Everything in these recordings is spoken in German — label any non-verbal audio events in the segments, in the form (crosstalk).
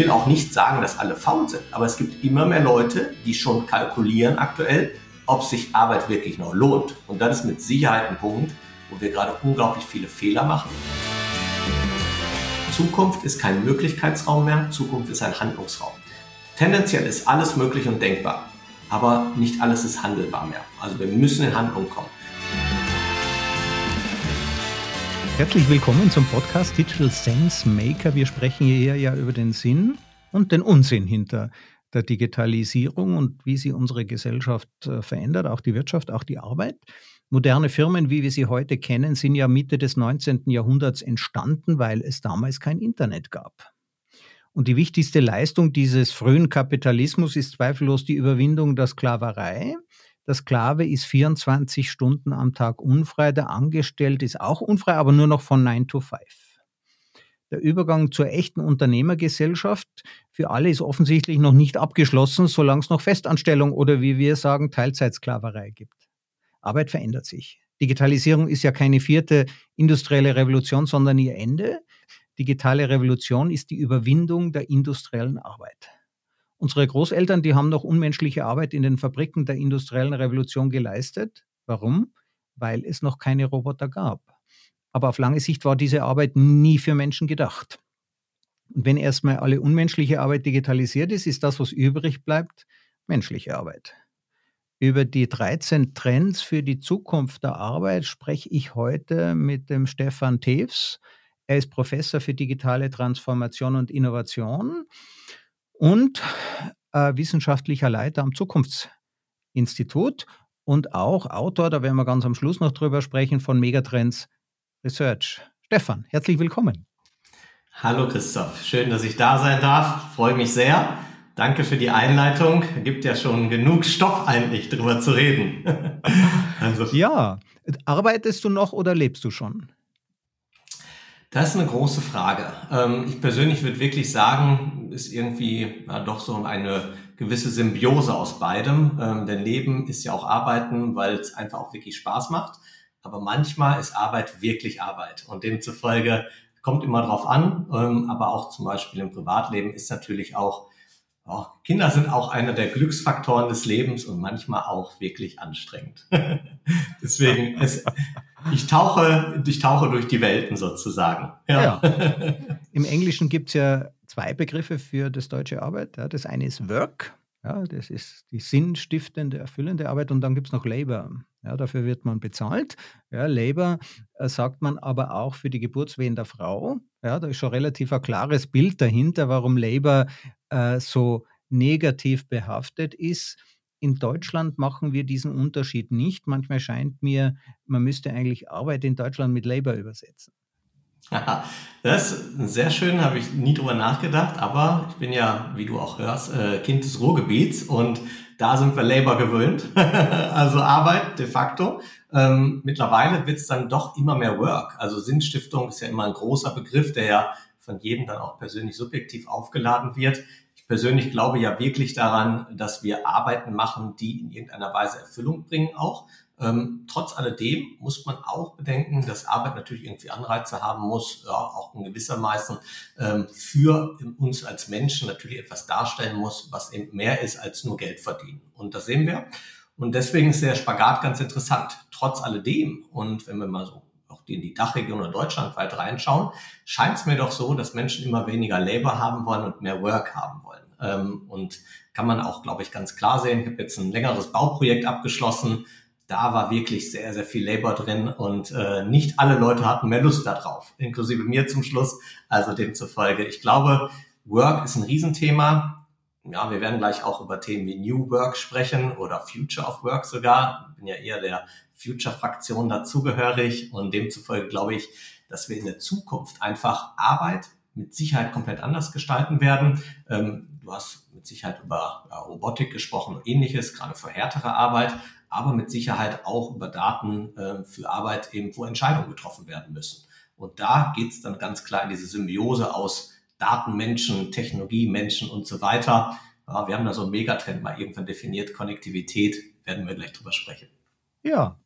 will auch nicht sagen, dass alle faul sind, aber es gibt immer mehr Leute, die schon kalkulieren aktuell, ob sich Arbeit wirklich noch lohnt. Und das ist mit Sicherheit ein Punkt, wo wir gerade unglaublich viele Fehler machen. Zukunft ist kein Möglichkeitsraum mehr, Zukunft ist ein Handlungsraum. Tendenziell ist alles möglich und denkbar, aber nicht alles ist handelbar mehr. Also wir müssen in Handlung kommen. Herzlich willkommen zum Podcast Digital Sense Maker. Wir sprechen hier ja über den Sinn und den Unsinn hinter der Digitalisierung und wie sie unsere Gesellschaft äh, verändert, auch die Wirtschaft, auch die Arbeit. Moderne Firmen, wie wir sie heute kennen, sind ja Mitte des 19. Jahrhunderts entstanden, weil es damals kein Internet gab. Und die wichtigste Leistung dieses frühen Kapitalismus ist zweifellos die Überwindung der Sklaverei. Der Sklave ist 24 Stunden am Tag unfrei, der Angestellte ist auch unfrei, aber nur noch von 9 to 5. Der Übergang zur echten Unternehmergesellschaft für alle ist offensichtlich noch nicht abgeschlossen, solange es noch Festanstellung oder wie wir sagen, Teilzeitsklaverei gibt. Arbeit verändert sich. Digitalisierung ist ja keine vierte industrielle Revolution, sondern ihr Ende. Digitale Revolution ist die Überwindung der industriellen Arbeit. Unsere Großeltern, die haben noch unmenschliche Arbeit in den Fabriken der industriellen Revolution geleistet. Warum? Weil es noch keine Roboter gab. Aber auf lange Sicht war diese Arbeit nie für Menschen gedacht. Und wenn erstmal alle unmenschliche Arbeit digitalisiert ist, ist das, was übrig bleibt, menschliche Arbeit. Über die 13 Trends für die Zukunft der Arbeit spreche ich heute mit dem Stefan Tews. Er ist Professor für digitale Transformation und Innovation und äh, wissenschaftlicher Leiter am Zukunftsinstitut und auch Autor, da werden wir ganz am Schluss noch drüber sprechen, von Megatrends Research. Stefan, herzlich willkommen. Hallo Christoph, schön, dass ich da sein darf. Freue mich sehr. Danke für die Einleitung. Gibt ja schon genug Stoff eigentlich drüber zu reden. (laughs) also. Ja, arbeitest du noch oder lebst du schon? Das ist eine große Frage. Ähm, ich persönlich würde wirklich sagen, ist irgendwie ja, doch so eine gewisse Symbiose aus beidem. Ähm, denn Leben ist ja auch Arbeiten, weil es einfach auch wirklich Spaß macht. Aber manchmal ist Arbeit wirklich Arbeit. Und demzufolge kommt immer drauf an. Ähm, aber auch zum Beispiel im Privatleben ist natürlich auch Oh, Kinder sind auch einer der Glücksfaktoren des Lebens und manchmal auch wirklich anstrengend. (laughs) Deswegen, es, ich, tauche, ich tauche durch die Welten sozusagen. Ja. ja. Im Englischen gibt es ja zwei Begriffe für das deutsche Arbeit. Ja, das eine ist Work, ja, das ist die sinnstiftende, erfüllende Arbeit und dann gibt es noch Labor. Ja, dafür wird man bezahlt. Ja, Labor äh, sagt man aber auch für die Geburtswehen der Frau. Ja, da ist schon relativ ein klares Bild dahinter, warum Labor äh, so negativ behaftet ist. In Deutschland machen wir diesen Unterschied nicht. Manchmal scheint mir, man müsste eigentlich Arbeit in Deutschland mit Labor übersetzen. (laughs) Das ist sehr schön, habe ich nie drüber nachgedacht, aber ich bin ja, wie du auch hörst, äh, Kind des Ruhrgebiets und da sind wir Labor gewöhnt, (laughs) also Arbeit de facto. Ähm, mittlerweile wird es dann doch immer mehr Work. Also Sinnstiftung ist ja immer ein großer Begriff, der ja von jedem dann auch persönlich subjektiv aufgeladen wird. Ich persönlich glaube ja wirklich daran, dass wir Arbeiten machen, die in irgendeiner Weise Erfüllung bringen auch. Ähm, trotz alledem muss man auch bedenken, dass Arbeit natürlich irgendwie Anreize haben muss, ja, auch in gewisser Weise ähm, für uns als Menschen natürlich etwas darstellen muss, was eben mehr ist als nur Geld verdienen. Und das sehen wir. Und deswegen ist der Spagat ganz interessant. Trotz alledem, und wenn wir mal so auch in die Dachregion oder deutschlandweit reinschauen, scheint es mir doch so, dass Menschen immer weniger Labor haben wollen und mehr Work haben wollen. Ähm, und kann man auch, glaube ich, ganz klar sehen. Ich habe jetzt ein längeres Bauprojekt abgeschlossen, da war wirklich sehr, sehr viel Labor drin und äh, nicht alle Leute hatten mehr Lust darauf, inklusive mir zum Schluss. Also demzufolge, ich glaube, Work ist ein Riesenthema. Ja, wir werden gleich auch über Themen wie New Work sprechen oder Future of Work sogar. Bin ja eher der Future-Fraktion dazugehörig und demzufolge glaube ich, dass wir in der Zukunft einfach Arbeit mit Sicherheit komplett anders gestalten werden. Ähm, du hast mit Sicherheit über ja, Robotik gesprochen und ähnliches, gerade für härtere Arbeit aber mit Sicherheit auch über Daten äh, für Arbeit eben, wo Entscheidungen getroffen werden müssen. Und da geht es dann ganz klar in diese Symbiose aus Datenmenschen, Technologie, Menschen und so weiter. Ja, wir haben da so einen Megatrend mal irgendwann definiert, Konnektivität, werden wir gleich drüber sprechen. Ja,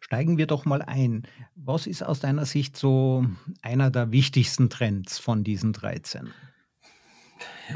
steigen wir doch mal ein. Was ist aus deiner Sicht so einer der wichtigsten Trends von diesen 13?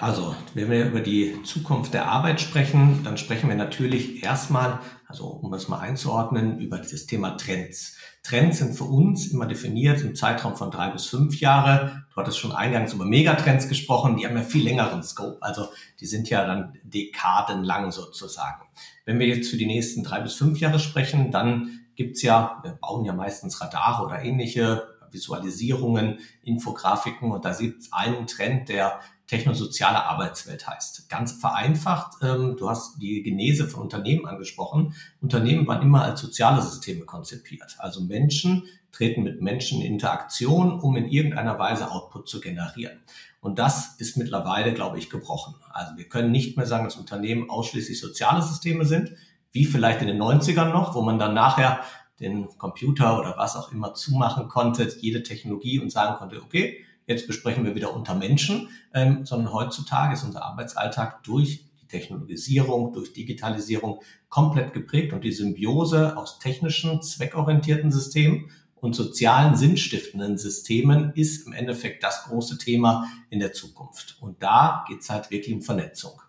Also, wenn wir über die Zukunft der Arbeit sprechen, dann sprechen wir natürlich erstmal, also um das mal einzuordnen, über dieses Thema Trends. Trends sind für uns immer definiert im Zeitraum von drei bis fünf Jahre. Du hattest schon eingangs über Megatrends gesprochen, die haben ja viel längeren Scope, also die sind ja dann dekadenlang sozusagen. Wenn wir jetzt für die nächsten drei bis fünf Jahre sprechen, dann gibt's ja, wir bauen ja meistens Radare oder ähnliche Visualisierungen, Infografiken und da sieht einen Trend, der technosoziale Arbeitswelt heißt. Ganz vereinfacht, ähm, du hast die Genese von Unternehmen angesprochen. Unternehmen waren immer als soziale Systeme konzipiert. Also Menschen treten mit Menschen in Interaktion, um in irgendeiner Weise Output zu generieren. Und das ist mittlerweile, glaube ich, gebrochen. Also wir können nicht mehr sagen, dass Unternehmen ausschließlich soziale Systeme sind, wie vielleicht in den 90ern noch, wo man dann nachher den Computer oder was auch immer zumachen konnte, jede Technologie und sagen konnte, okay, jetzt besprechen wir wieder unter Menschen, ähm, sondern heutzutage ist unser Arbeitsalltag durch die Technologisierung, durch Digitalisierung komplett geprägt und die Symbiose aus technischen, zweckorientierten Systemen und sozialen, sinnstiftenden Systemen ist im Endeffekt das große Thema in der Zukunft. Und da geht es halt wirklich um Vernetzung.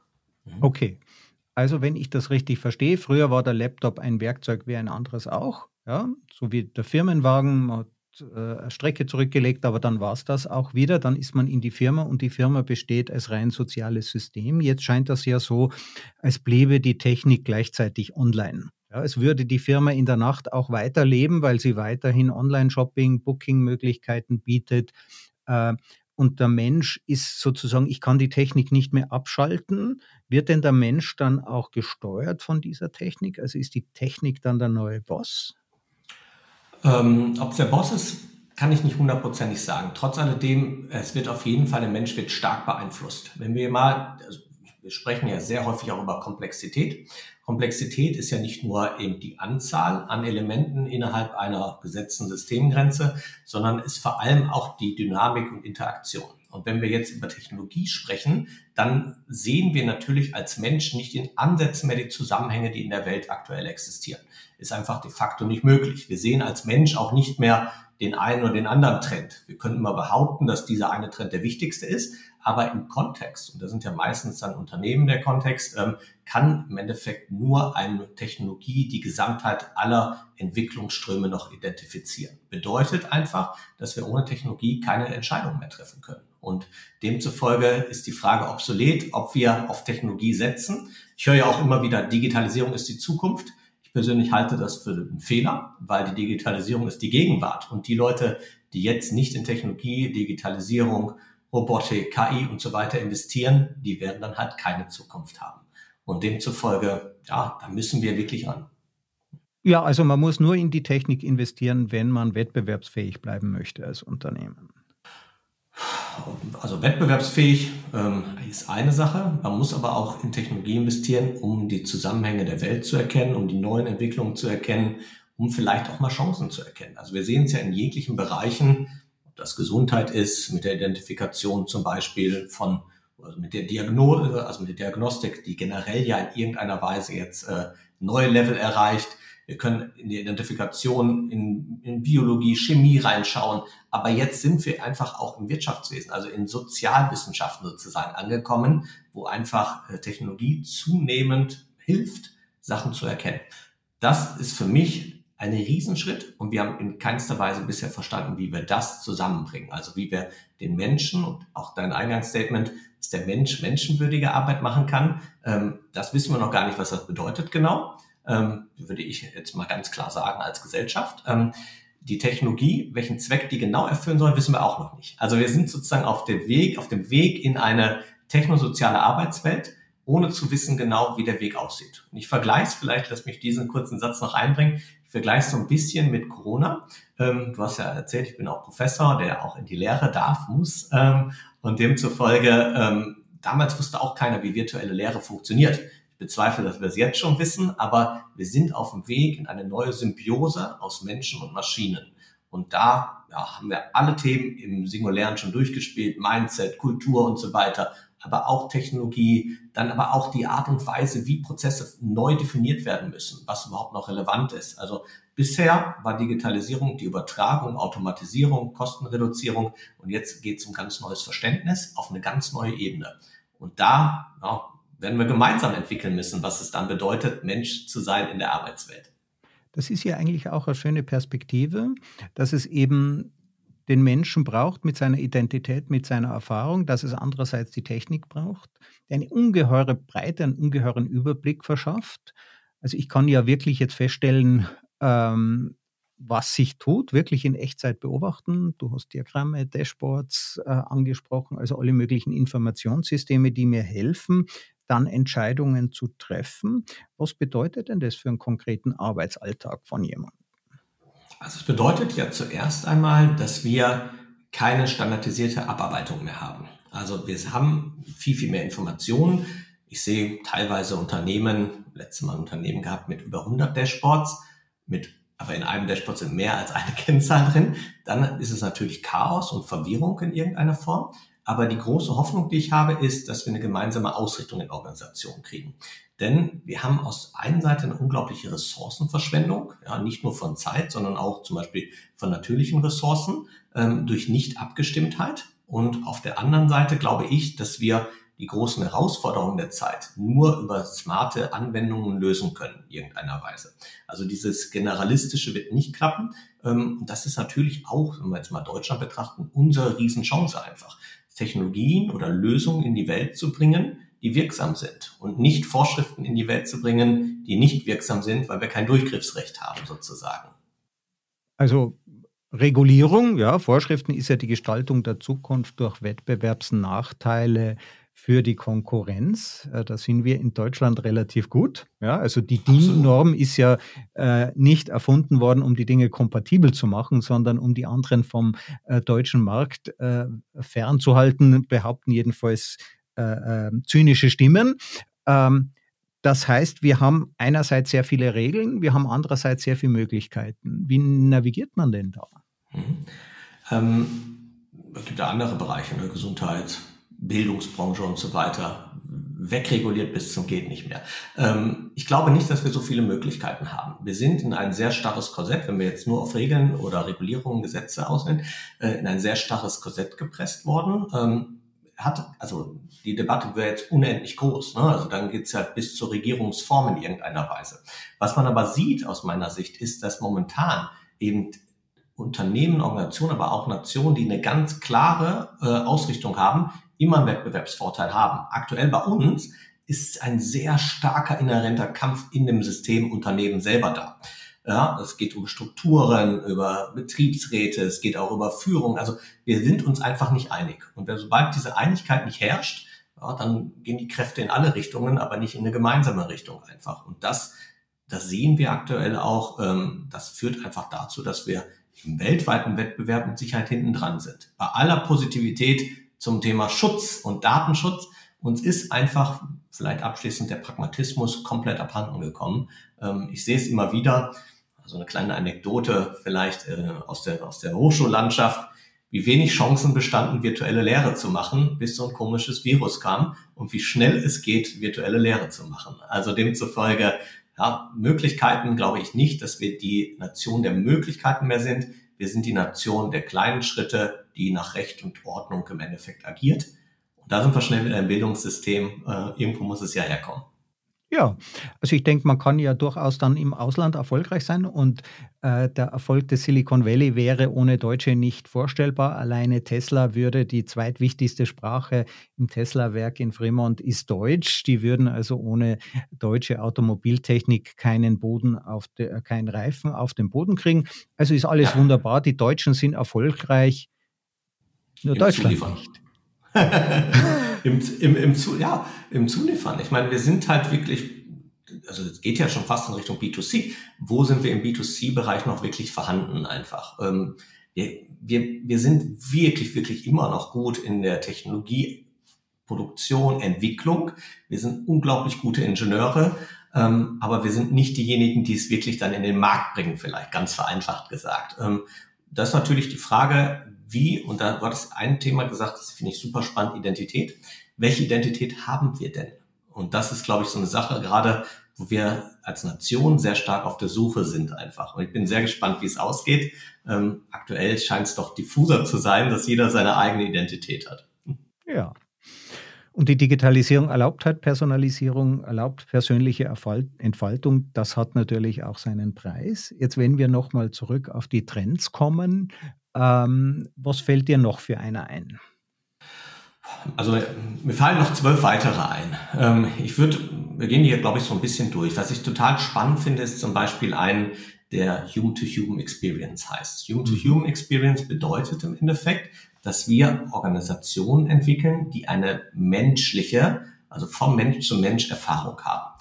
Mhm. Okay. Also wenn ich das richtig verstehe, früher war der Laptop ein Werkzeug wie ein anderes auch, ja, so wie der Firmenwagen, man hat äh, Strecke zurückgelegt, aber dann war es das auch wieder. Dann ist man in die Firma und die Firma besteht als rein soziales System. Jetzt scheint das ja so, als bliebe die Technik gleichzeitig online. Ja, es würde die Firma in der Nacht auch weiterleben, weil sie weiterhin Online-Shopping, Booking-Möglichkeiten bietet. Äh, und der Mensch ist sozusagen, ich kann die Technik nicht mehr abschalten. Wird denn der Mensch dann auch gesteuert von dieser Technik? Also ist die Technik dann der neue Boss? Ähm, Ob der Boss ist, kann ich nicht hundertprozentig sagen. Trotz alledem, es wird auf jeden Fall, der Mensch wird stark beeinflusst. Wenn wir mal, also wir sprechen ja sehr häufig auch über Komplexität. Komplexität ist ja nicht nur eben die Anzahl an Elementen innerhalb einer gesetzten Systemgrenze, sondern ist vor allem auch die Dynamik und Interaktion. Und wenn wir jetzt über Technologie sprechen, dann sehen wir natürlich als Mensch nicht in Ansätzen mehr die Zusammenhänge, die in der Welt aktuell existieren. Ist einfach de facto nicht möglich. Wir sehen als Mensch auch nicht mehr den einen oder den anderen Trend. Wir können immer behaupten, dass dieser eine Trend der wichtigste ist, aber im Kontext, und da sind ja meistens dann Unternehmen der Kontext, ähm, kann im Endeffekt nur eine Technologie die Gesamtheit aller Entwicklungsströme noch identifizieren. Bedeutet einfach, dass wir ohne Technologie keine Entscheidung mehr treffen können. Und demzufolge ist die Frage obsolet, ob wir auf Technologie setzen. Ich höre ja auch immer wieder, Digitalisierung ist die Zukunft. Ich persönlich halte das für einen Fehler, weil die Digitalisierung ist die Gegenwart. Und die Leute, die jetzt nicht in Technologie, Digitalisierung, Robotik, KI und so weiter investieren, die werden dann halt keine Zukunft haben. Und demzufolge, ja, da müssen wir wirklich ran. Ja, also man muss nur in die Technik investieren, wenn man wettbewerbsfähig bleiben möchte als Unternehmen. Also wettbewerbsfähig ähm, ist eine Sache. Man muss aber auch in Technologie investieren, um die Zusammenhänge der Welt zu erkennen, um die neuen Entwicklungen zu erkennen, um vielleicht auch mal Chancen zu erkennen. Also wir sehen es ja in jeglichen Bereichen, ob das Gesundheit ist, mit der Identifikation zum Beispiel von, also mit der Diagnose, also mit der Diagnostik, die generell ja in irgendeiner Weise jetzt äh, neue Level erreicht wir können in die Identifikation, in, in Biologie, Chemie reinschauen. Aber jetzt sind wir einfach auch im Wirtschaftswesen, also in Sozialwissenschaften sozusagen angekommen, wo einfach äh, Technologie zunehmend hilft, Sachen zu erkennen. Das ist für mich ein Riesenschritt und wir haben in keinster Weise bisher verstanden, wie wir das zusammenbringen. Also wie wir den Menschen und auch dein Eingangsstatement, dass der Mensch menschenwürdige Arbeit machen kann, ähm, das wissen wir noch gar nicht, was das bedeutet genau ähm, würde ich jetzt mal ganz klar sagen, als Gesellschaft. Ähm, die Technologie, welchen Zweck die genau erfüllen soll, wissen wir auch noch nicht. Also wir sind sozusagen auf dem Weg, auf dem Weg in eine technosoziale Arbeitswelt, ohne zu wissen genau, wie der Weg aussieht. Und ich vergleiche es vielleicht, lass mich diesen kurzen Satz noch einbringen. Ich vergleiche es so ein bisschen mit Corona. Ähm, du hast ja erzählt, ich bin auch Professor, der auch in die Lehre darf, muss. Ähm, und demzufolge, ähm, damals wusste auch keiner, wie virtuelle Lehre funktioniert. Ich bezweifle, dass wir es jetzt schon wissen, aber wir sind auf dem Weg in eine neue Symbiose aus Menschen und Maschinen. Und da ja, haben wir alle Themen im Singulären schon durchgespielt, Mindset, Kultur und so weiter, aber auch Technologie, dann aber auch die Art und Weise, wie Prozesse neu definiert werden müssen, was überhaupt noch relevant ist. Also bisher war Digitalisierung die Übertragung, Automatisierung, Kostenreduzierung und jetzt geht es um ganz neues Verständnis auf eine ganz neue Ebene. Und da ja, werden wir gemeinsam entwickeln müssen, was es dann bedeutet, Mensch zu sein in der Arbeitswelt. Das ist ja eigentlich auch eine schöne Perspektive, dass es eben den Menschen braucht mit seiner Identität, mit seiner Erfahrung, dass es andererseits die Technik braucht, die eine ungeheure Breite, einen ungeheuren Überblick verschafft. Also ich kann ja wirklich jetzt feststellen, ähm, was sich tut, wirklich in Echtzeit beobachten. Du hast Diagramme, Dashboards äh, angesprochen, also alle möglichen Informationssysteme, die mir helfen, dann Entscheidungen zu treffen. Was bedeutet denn das für einen konkreten Arbeitsalltag von jemandem? Also es bedeutet ja zuerst einmal, dass wir keine standardisierte Abarbeitung mehr haben. Also wir haben viel, viel mehr Informationen. Ich sehe teilweise Unternehmen, letztes Mal ein Unternehmen gehabt mit über 100 Dashboards, mit, aber in einem Dashboard sind mehr als eine (laughs) Kennzahl drin. Dann ist es natürlich Chaos und Verwirrung in irgendeiner Form. Aber die große Hoffnung, die ich habe, ist, dass wir eine gemeinsame Ausrichtung in Organisationen kriegen. Denn wir haben aus einer Seite eine unglaubliche Ressourcenverschwendung, ja, nicht nur von Zeit, sondern auch zum Beispiel von natürlichen Ressourcen ähm, durch Nicht-Abgestimmtheit. Und auf der anderen Seite glaube ich, dass wir die großen Herausforderungen der Zeit nur über smarte Anwendungen lösen können, in irgendeiner Weise. Also dieses Generalistische wird nicht klappen. Ähm, das ist natürlich auch, wenn wir jetzt mal Deutschland betrachten, unsere Riesenchance einfach. Technologien oder Lösungen in die Welt zu bringen, die wirksam sind und nicht Vorschriften in die Welt zu bringen, die nicht wirksam sind, weil wir kein Durchgriffsrecht haben sozusagen. Also Regulierung, ja, Vorschriften ist ja die Gestaltung der Zukunft durch Wettbewerbsnachteile für die Konkurrenz. Äh, da sind wir in Deutschland relativ gut. Ja, also die DIN-Norm ist ja äh, nicht erfunden worden, um die Dinge kompatibel zu machen, sondern um die anderen vom äh, deutschen Markt äh, fernzuhalten, behaupten jedenfalls äh, ähm, zynische Stimmen. Ähm, das heißt, wir haben einerseits sehr viele Regeln, wir haben andererseits sehr viele Möglichkeiten. Wie navigiert man denn da? Mhm. Ähm, es gibt ja andere Bereiche, ne? Gesundheit, Bildungsbranche und so weiter, wegreguliert bis zum geht nicht mehr. Ähm, ich glaube nicht, dass wir so viele Möglichkeiten haben. Wir sind in ein sehr starres Korsett, wenn wir jetzt nur auf Regeln oder Regulierungen, Gesetze ausnehmen, äh, in ein sehr starres Korsett gepresst worden. Ähm, hat, also die Debatte wäre jetzt unendlich groß. Ne? Also dann geht's ja bis zur Regierungsform in irgendeiner Weise. Was man aber sieht aus meiner Sicht, ist, dass momentan eben Unternehmen, Organisationen, aber auch Nationen, die eine ganz klare äh, Ausrichtung haben, immer einen Wettbewerbsvorteil haben. Aktuell bei uns ist ein sehr starker inhärenter Kampf in dem System Unternehmen selber da. Ja, es geht um Strukturen, über Betriebsräte, es geht auch über Führung. Also wir sind uns einfach nicht einig. Und sobald diese Einigkeit nicht herrscht, ja, dann gehen die Kräfte in alle Richtungen, aber nicht in eine gemeinsame Richtung einfach. Und das, das sehen wir aktuell auch. Ähm, das führt einfach dazu, dass wir im weltweiten Wettbewerb mit Sicherheit hinten dran sind. Bei aller Positivität zum Thema Schutz und Datenschutz. Uns ist einfach vielleicht abschließend der Pragmatismus komplett abhanden gekommen. Ähm, ich sehe es immer wieder, also eine kleine Anekdote vielleicht äh, aus, der, aus der Hochschullandschaft, wie wenig Chancen bestanden, virtuelle Lehre zu machen, bis so ein komisches Virus kam und wie schnell es geht, virtuelle Lehre zu machen. Also demzufolge, ja, Möglichkeiten glaube ich nicht, dass wir die Nation der Möglichkeiten mehr sind. Wir sind die Nation der kleinen Schritte, die nach Recht und Ordnung im Endeffekt agiert. Und da sind wir schnell wieder im Bildungssystem. Äh, irgendwo muss es ja herkommen. Ja, also ich denke, man kann ja durchaus dann im Ausland erfolgreich sein und äh, der Erfolg des Silicon Valley wäre ohne Deutsche nicht vorstellbar. Alleine Tesla würde die zweitwichtigste Sprache im Tesla-Werk in Fremont ist Deutsch. Die würden also ohne deutsche Automobiltechnik keinen Boden auf de, keinen Reifen auf den Boden kriegen. Also ist alles wunderbar. Die Deutschen sind erfolgreich, nur Im Deutschland Zuliefern. nicht. (laughs) Im, im, im, Zu, ja, im Zuliefern. Ich meine, wir sind halt wirklich, also es geht ja schon fast in Richtung B2C. Wo sind wir im B2C-Bereich noch wirklich vorhanden einfach? Ähm, wir, wir, wir sind wirklich, wirklich immer noch gut in der Technologie, Produktion, Entwicklung. Wir sind unglaublich gute Ingenieure, ähm, aber wir sind nicht diejenigen, die es wirklich dann in den Markt bringen, vielleicht ganz vereinfacht gesagt. Ähm, das ist natürlich die Frage, wie, und da war das ein Thema gesagt, das finde ich super spannend, Identität. Welche Identität haben wir denn? Und das ist, glaube ich, so eine Sache, gerade wo wir als Nation sehr stark auf der Suche sind einfach. Und ich bin sehr gespannt, wie es ausgeht. Ähm, aktuell scheint es doch diffuser zu sein, dass jeder seine eigene Identität hat. Ja. Und die Digitalisierung erlaubt halt Personalisierung, erlaubt persönliche Entfaltung. Das hat natürlich auch seinen Preis. Jetzt, wenn wir nochmal zurück auf die Trends kommen, ähm, was fällt dir noch für einer ein? Also mir fallen noch zwölf weitere ein. Ähm, ich würde, wir gehen hier, glaube ich, so ein bisschen durch. Was ich total spannend finde, ist zum Beispiel ein, der Human-to-Human Experience heißt. Human-to-Human mhm. Experience bedeutet im Endeffekt, dass wir Organisationen entwickeln, die eine menschliche, also vom Mensch zu Mensch Erfahrung haben.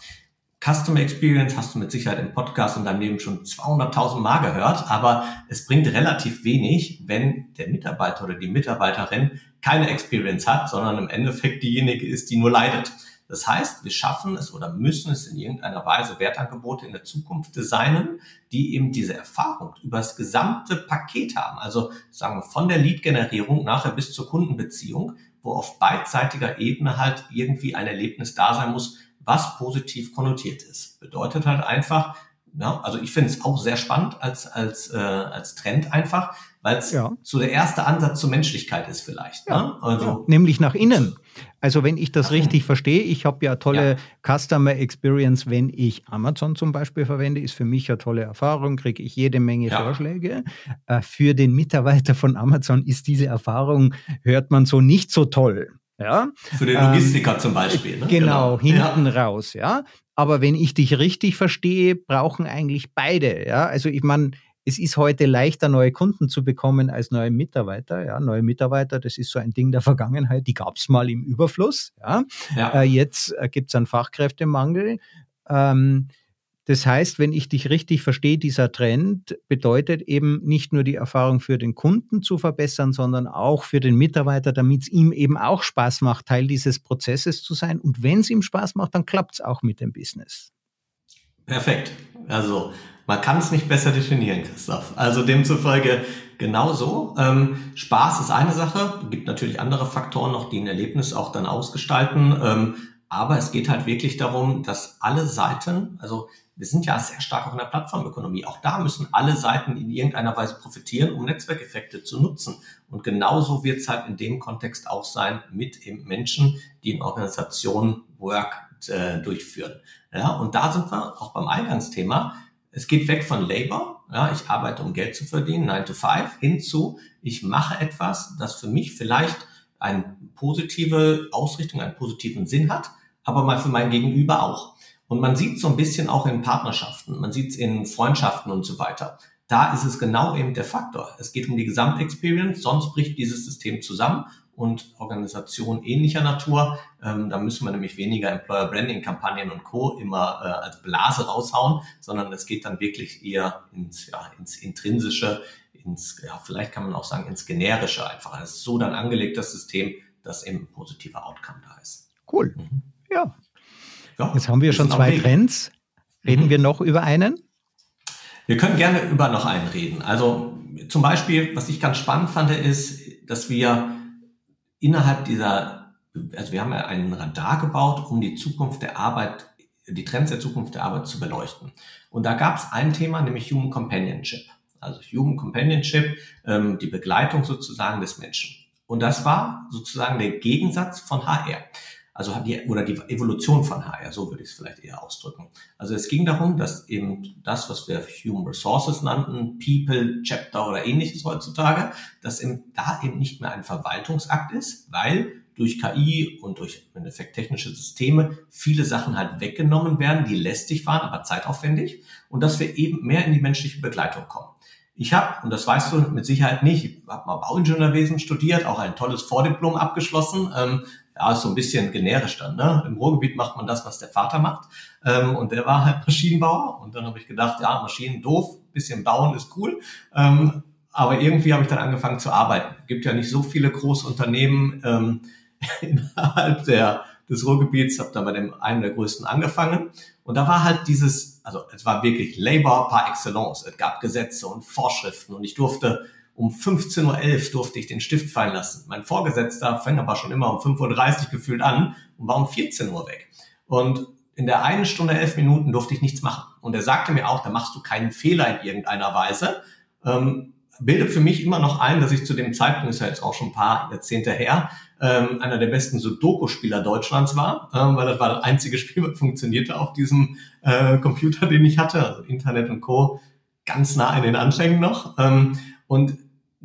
Customer Experience hast du mit Sicherheit im Podcast und deinem Leben schon 200.000 Mal gehört, aber es bringt relativ wenig, wenn der Mitarbeiter oder die Mitarbeiterin keine Experience hat, sondern im Endeffekt diejenige ist, die nur leidet. Das heißt, wir schaffen es oder müssen es in irgendeiner Weise Wertangebote in der Zukunft designen, die eben diese Erfahrung über das gesamte Paket haben. Also sagen wir von der Lead-Generierung nachher bis zur Kundenbeziehung, wo auf beidseitiger Ebene halt irgendwie ein Erlebnis da sein muss, was positiv konnotiert ist. Bedeutet halt einfach, ja, also ich finde es auch sehr spannend als, als, äh, als Trend einfach, weil es ja. so der erste Ansatz zur Menschlichkeit ist vielleicht. Ja. Ne? Also, ja. Nämlich nach innen. Also wenn ich das richtig innen. verstehe, ich habe ja tolle Customer Experience, wenn ich Amazon zum Beispiel verwende, ist für mich eine tolle Erfahrung, kriege ich jede Menge Vorschläge. Äh, für den Mitarbeiter von Amazon ist diese Erfahrung, hört man so nicht so toll. Ja? Für den Logistiker ähm, zum Beispiel. Ne? Genau, genau, hinten ja. raus, ja. Aber wenn ich dich richtig verstehe, brauchen eigentlich beide, ja. Also ich meine, es ist heute leichter, neue Kunden zu bekommen als neue Mitarbeiter. Ja, neue Mitarbeiter, das ist so ein Ding der Vergangenheit, die gab es mal im Überfluss. Ja. ja. Äh, jetzt äh, gibt es einen Fachkräftemangel. Ähm, das heißt, wenn ich dich richtig verstehe, dieser Trend bedeutet eben nicht nur die Erfahrung für den Kunden zu verbessern, sondern auch für den Mitarbeiter, damit es ihm eben auch Spaß macht, Teil dieses Prozesses zu sein. Und wenn es ihm Spaß macht, dann klappt es auch mit dem Business. Perfekt. Also man kann es nicht besser definieren, Christoph. Also demzufolge genauso. Ähm, Spaß ist eine Sache, gibt natürlich andere Faktoren noch, die ein Erlebnis auch dann ausgestalten. Ähm, aber es geht halt wirklich darum, dass alle Seiten, also wir sind ja sehr stark auch in der Plattformökonomie. Auch da müssen alle Seiten in irgendeiner Weise profitieren, um Netzwerkeffekte zu nutzen. Und genauso wird es halt in dem Kontext auch sein mit eben Menschen, die in Organisationen Work äh, durchführen. Ja, und da sind wir auch beim Eingangsthema. Es geht weg von Labor. Ja, ich arbeite, um Geld zu verdienen, 9 to 5, hinzu, ich mache etwas, das für mich vielleicht eine positive Ausrichtung, einen positiven Sinn hat, aber mal für mein Gegenüber auch. Und man sieht so ein bisschen auch in Partnerschaften, man sieht es in Freundschaften und so weiter. Da ist es genau eben der Faktor. Es geht um die Gesamtexperience, sonst bricht dieses System zusammen und Organisationen ähnlicher Natur. Ähm, da müssen wir nämlich weniger Employer Branding Kampagnen und Co. immer äh, als Blase raushauen, sondern es geht dann wirklich eher ins, ja, ins Intrinsische, ins, ja, vielleicht kann man auch sagen, ins Generische einfach. Es ist so dann angelegt, das System, dass eben ein positiver Outcome da ist. Cool. Mhm. Ja, ja, Jetzt haben wir schon zwei Trends. Reden mhm. wir noch über einen? Wir können gerne über noch einen reden. Also zum Beispiel, was ich ganz spannend fand, ist, dass wir innerhalb dieser, also wir haben ja einen Radar gebaut, um die Zukunft der Arbeit, die Trends der Zukunft der Arbeit zu beleuchten. Und da gab es ein Thema, nämlich Human Companionship. Also Human Companionship, ähm, die Begleitung sozusagen des Menschen. Und das war sozusagen der Gegensatz von HR. Also die, oder die Evolution von HR, so würde ich es vielleicht eher ausdrücken. Also es ging darum, dass eben das, was wir Human Resources nannten, People, Chapter oder ähnliches heutzutage, dass eben da eben nicht mehr ein Verwaltungsakt ist, weil durch KI und durch im Endeffekt technische Systeme viele Sachen halt weggenommen werden, die lästig waren, aber zeitaufwendig und dass wir eben mehr in die menschliche Begleitung kommen. Ich habe, und das weißt du mit Sicherheit nicht, ich habe mal Bauingenieurwesen studiert, auch ein tolles Vordiplom abgeschlossen, ähm, ja, ist so ein bisschen generisch dann. Ne? Im Ruhrgebiet macht man das, was der Vater macht. Ähm, und der war halt Maschinenbauer. Und dann habe ich gedacht, ja, Maschinen doof, bisschen bauen ist cool. Ähm, aber irgendwie habe ich dann angefangen zu arbeiten. Gibt ja nicht so viele große Unternehmen ähm, (laughs) innerhalb der, des Ruhrgebiets. Habe da bei dem einen der größten angefangen. Und da war halt dieses, also es war wirklich Labor par excellence. Es gab Gesetze und Vorschriften und ich durfte um 15.11 Uhr durfte ich den Stift fallen lassen. Mein Vorgesetzter fängt aber schon immer um 5.30 Uhr gefühlt an und war um 14 Uhr weg. Und in der einen Stunde, elf Minuten durfte ich nichts machen. Und er sagte mir auch, da machst du keinen Fehler in irgendeiner Weise. Ähm, bildet für mich immer noch ein, dass ich zu dem Zeitpunkt, ist ja jetzt auch schon ein paar Jahrzehnte her, ähm, einer der besten Sudoku-Spieler Deutschlands war, ähm, weil das war das einzige (laughs) Spiel, was funktionierte auf diesem äh, Computer, den ich hatte, also Internet und Co. ganz nah in den Anfängen noch. Ähm, und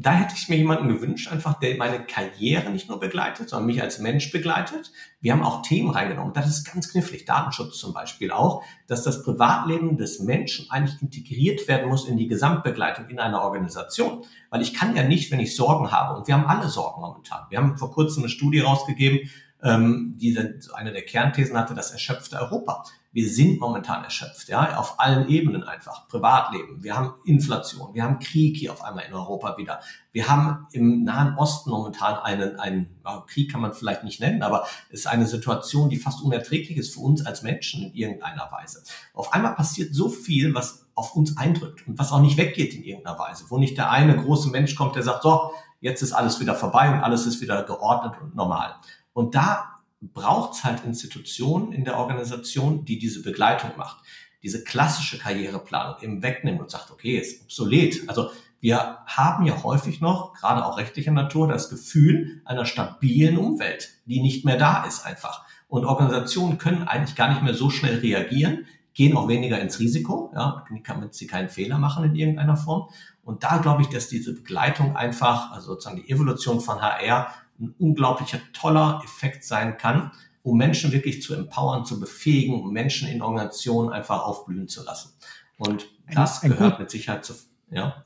da hätte ich mir jemanden gewünscht, einfach, der meine Karriere nicht nur begleitet, sondern mich als Mensch begleitet. Wir haben auch Themen reingenommen. Das ist ganz knifflig. Datenschutz zum Beispiel auch, dass das Privatleben des Menschen eigentlich integriert werden muss in die Gesamtbegleitung in einer Organisation. Weil ich kann ja nicht, wenn ich Sorgen habe, und wir haben alle Sorgen momentan. Wir haben vor kurzem eine Studie rausgegeben, ähm, die eine der Kernthesen hatte, das erschöpfte Europa. Wir sind momentan erschöpft, ja, auf allen Ebenen einfach. Privatleben, wir haben Inflation, wir haben Krieg hier auf einmal in Europa wieder. Wir haben im Nahen Osten momentan einen, einen Krieg kann man vielleicht nicht nennen, aber es ist eine Situation, die fast unerträglich ist für uns als Menschen in irgendeiner Weise. Auf einmal passiert so viel, was auf uns eindrückt und was auch nicht weggeht in irgendeiner Weise, wo nicht der eine große Mensch kommt, der sagt, so, jetzt ist alles wieder vorbei und alles ist wieder geordnet und normal. Und da braucht es halt Institutionen in der Organisation, die diese Begleitung macht. Diese klassische Karriereplanung eben wegnimmt und sagt, okay, ist obsolet. Also wir haben ja häufig noch, gerade auch rechtlicher Natur, das Gefühl einer stabilen Umwelt, die nicht mehr da ist einfach. Und Organisationen können eigentlich gar nicht mehr so schnell reagieren, gehen auch weniger ins Risiko, ja, damit sie keinen Fehler machen in irgendeiner Form. Und da glaube ich, dass diese Begleitung einfach, also sozusagen die Evolution von HR ein unglaublicher toller Effekt sein kann, um Menschen wirklich zu empowern, zu befähigen, um Menschen in Organisationen einfach aufblühen zu lassen. Und das ein, ein gehört gut, mit Sicherheit zu, ja.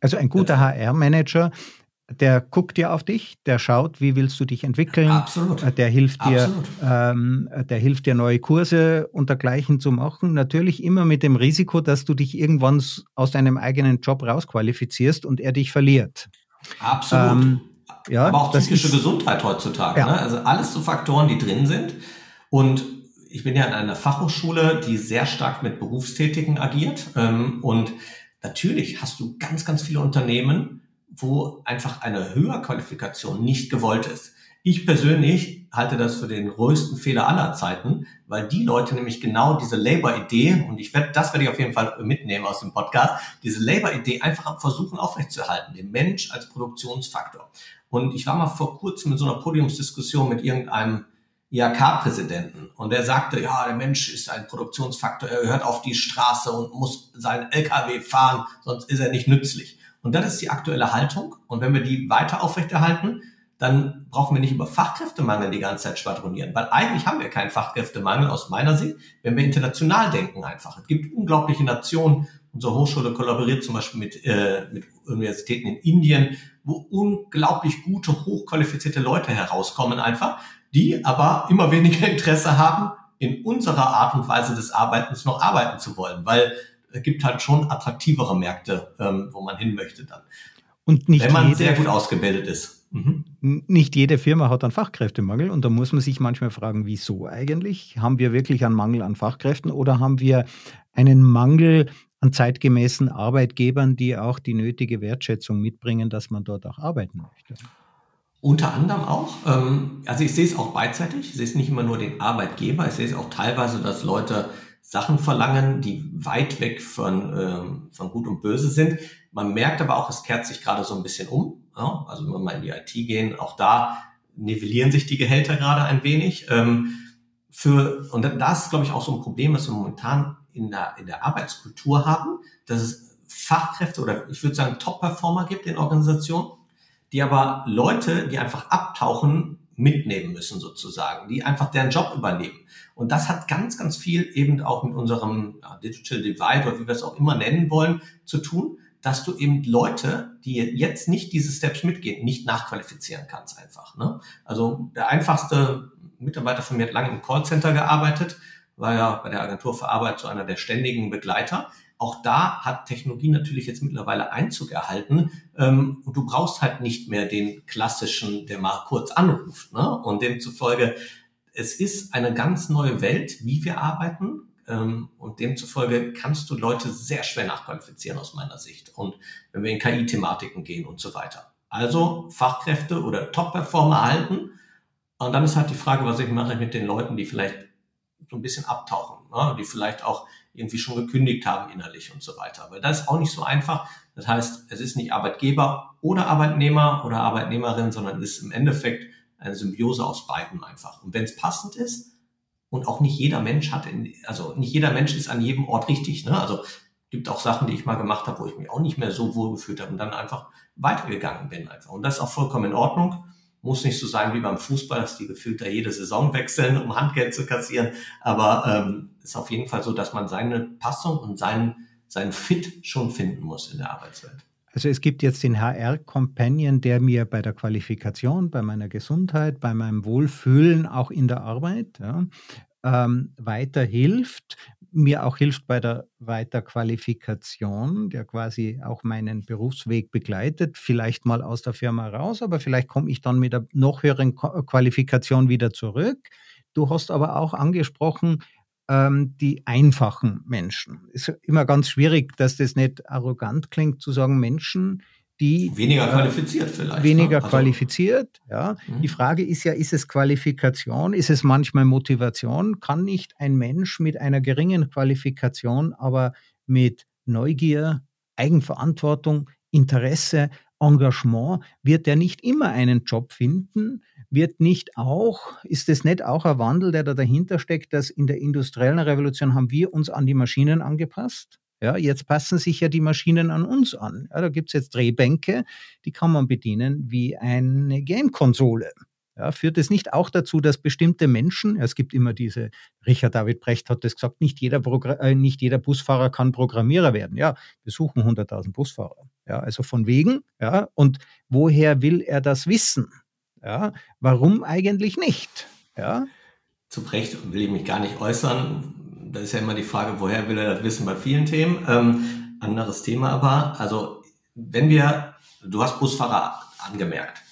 Also ein guter HR-Manager, der guckt ja auf dich, der schaut, wie willst du dich entwickeln. Absolut. Äh, der hilft dir, ähm, der hilft dir neue Kurse und dergleichen zu machen. Natürlich immer mit dem Risiko, dass du dich irgendwann aus deinem eigenen Job rausqualifizierst und er dich verliert. Absolut. Ähm, ja, aber auch psychische Gesundheit heutzutage. Ja. Ne? Also alles so Faktoren, die drin sind. Und ich bin ja in einer Fachhochschule, die sehr stark mit Berufstätigen agiert. Ähm, und natürlich hast du ganz, ganz viele Unternehmen, wo einfach eine Höherqualifikation nicht gewollt ist. Ich persönlich halte das für den größten Fehler aller Zeiten, weil die Leute nämlich genau diese Labor-Idee, und ich werde, das werde ich auf jeden Fall mitnehmen aus dem Podcast, diese Labor-Idee einfach versuchen aufrechtzuerhalten, den Mensch als Produktionsfaktor. Und ich war mal vor kurzem in so einer Podiumsdiskussion mit irgendeinem IHK-Präsidenten und der sagte, ja, der Mensch ist ein Produktionsfaktor, er gehört auf die Straße und muss seinen LKW fahren, sonst ist er nicht nützlich. Und das ist die aktuelle Haltung. Und wenn wir die weiter aufrechterhalten, dann brauchen wir nicht über Fachkräftemangel die ganze Zeit schwadronieren, weil eigentlich haben wir keinen Fachkräftemangel aus meiner Sicht, wenn wir international denken einfach. Es gibt unglaubliche Nationen, unsere Hochschule kollaboriert zum Beispiel mit, äh, mit Universitäten in Indien, wo unglaublich gute, hochqualifizierte Leute herauskommen einfach, die aber immer weniger Interesse haben, in unserer Art und Weise des Arbeitens noch arbeiten zu wollen, weil es gibt halt schon attraktivere Märkte, ähm, wo man hin möchte dann. Und nicht wenn man jede, sehr gut ausgebildet ist. Mhm. Nicht jede Firma hat einen Fachkräftemangel und da muss man sich manchmal fragen, wieso eigentlich? Haben wir wirklich einen Mangel an Fachkräften oder haben wir einen Mangel an zeitgemäßen Arbeitgebern, die auch die nötige Wertschätzung mitbringen, dass man dort auch arbeiten möchte. Unter anderem auch. Ähm, also ich sehe es auch beidseitig. Ich sehe es nicht immer nur den Arbeitgeber. Ich sehe es auch teilweise, dass Leute Sachen verlangen, die weit weg von, ähm, von Gut und Böse sind. Man merkt aber auch, es kehrt sich gerade so ein bisschen um. Also wenn wir mal in die IT gehen, auch da nivellieren sich die Gehälter gerade ein wenig. Ähm, für, und das ist, glaube ich, auch so ein Problem, was wir momentan in der, in der Arbeitskultur haben, dass es Fachkräfte oder ich würde sagen Top-Performer gibt in Organisationen, die aber Leute, die einfach abtauchen, mitnehmen müssen sozusagen, die einfach deren Job übernehmen. Und das hat ganz, ganz viel eben auch mit unserem Digital Divide oder wie wir es auch immer nennen wollen, zu tun, dass du eben Leute, die jetzt nicht diese Steps mitgehen, nicht nachqualifizieren kannst einfach. Ne? Also der einfachste Mitarbeiter von mir hat lange im Callcenter gearbeitet, war ja bei der Agentur für Arbeit so einer der ständigen Begleiter. Auch da hat Technologie natürlich jetzt mittlerweile Einzug erhalten. Ähm, und du brauchst halt nicht mehr den klassischen, der mal kurz anruft. Ne? Und demzufolge, es ist eine ganz neue Welt, wie wir arbeiten. Ähm, und demzufolge kannst du Leute sehr schwer nachqualifizieren aus meiner Sicht. Und wenn wir in KI-Thematiken gehen und so weiter. Also Fachkräfte oder Top-Performer halten. Und dann ist halt die Frage, was ich mache mit den Leuten, die vielleicht so ein bisschen abtauchen, ne? die vielleicht auch irgendwie schon gekündigt haben innerlich und so weiter. Weil das ist auch nicht so einfach. Das heißt, es ist nicht Arbeitgeber oder Arbeitnehmer oder Arbeitnehmerin, sondern es ist im Endeffekt eine Symbiose aus beiden einfach. Und wenn es passend ist, und auch nicht jeder Mensch hat, in, also nicht jeder Mensch ist an jedem Ort richtig. Ne? Also gibt auch Sachen, die ich mal gemacht habe, wo ich mich auch nicht mehr so wohl gefühlt habe und dann einfach weitergegangen bin einfach. Und das ist auch vollkommen in Ordnung. Muss nicht so sein wie beim Fußball, dass die gefühlt da jede Saison wechseln, um Handgeld zu kassieren. Aber ähm, ist auf jeden Fall so, dass man seine Passung und seinen, seinen Fit schon finden muss in der Arbeitswelt. Also es gibt jetzt den HR-Companion, der mir bei der Qualifikation, bei meiner Gesundheit, bei meinem Wohlfühlen, auch in der Arbeit ja, ähm, weiterhilft, mir auch hilft bei der Weiterqualifikation, der quasi auch meinen Berufsweg begleitet, vielleicht mal aus der Firma raus, aber vielleicht komme ich dann mit der noch höheren Qualifikation wieder zurück. Du hast aber auch angesprochen, ähm, die einfachen Menschen. Ist immer ganz schwierig, dass das nicht arrogant klingt, zu sagen, Menschen, die weniger qualifiziert vielleicht. Weniger ne? also, qualifiziert, ja. Mhm. Die Frage ist ja, ist es Qualifikation, ist es manchmal Motivation? Kann nicht ein Mensch mit einer geringen Qualifikation, aber mit Neugier, Eigenverantwortung, Interesse, Engagement, wird er nicht immer einen Job finden, wird nicht auch, ist es nicht auch ein Wandel, der da dahinter steckt, dass in der industriellen Revolution haben wir uns an die Maschinen angepasst? Ja, jetzt passen sich ja die Maschinen an uns an. Ja, da gibt es jetzt Drehbänke, die kann man bedienen wie eine Game-Konsole. Ja, führt es nicht auch dazu, dass bestimmte Menschen, es gibt immer diese, Richard David Brecht hat das gesagt, nicht jeder, äh, nicht jeder Busfahrer kann Programmierer werden. Ja, wir suchen 100.000 Busfahrer. Ja, also von wegen. Ja, und woher will er das wissen? Ja, warum eigentlich nicht? Ja. Zu Brecht will ich mich gar nicht äußern. Da ist ja immer die Frage, woher will er das wissen bei vielen Themen. Ähm, anderes Thema aber. Also, wenn wir, du hast Busfahrer angemerkt.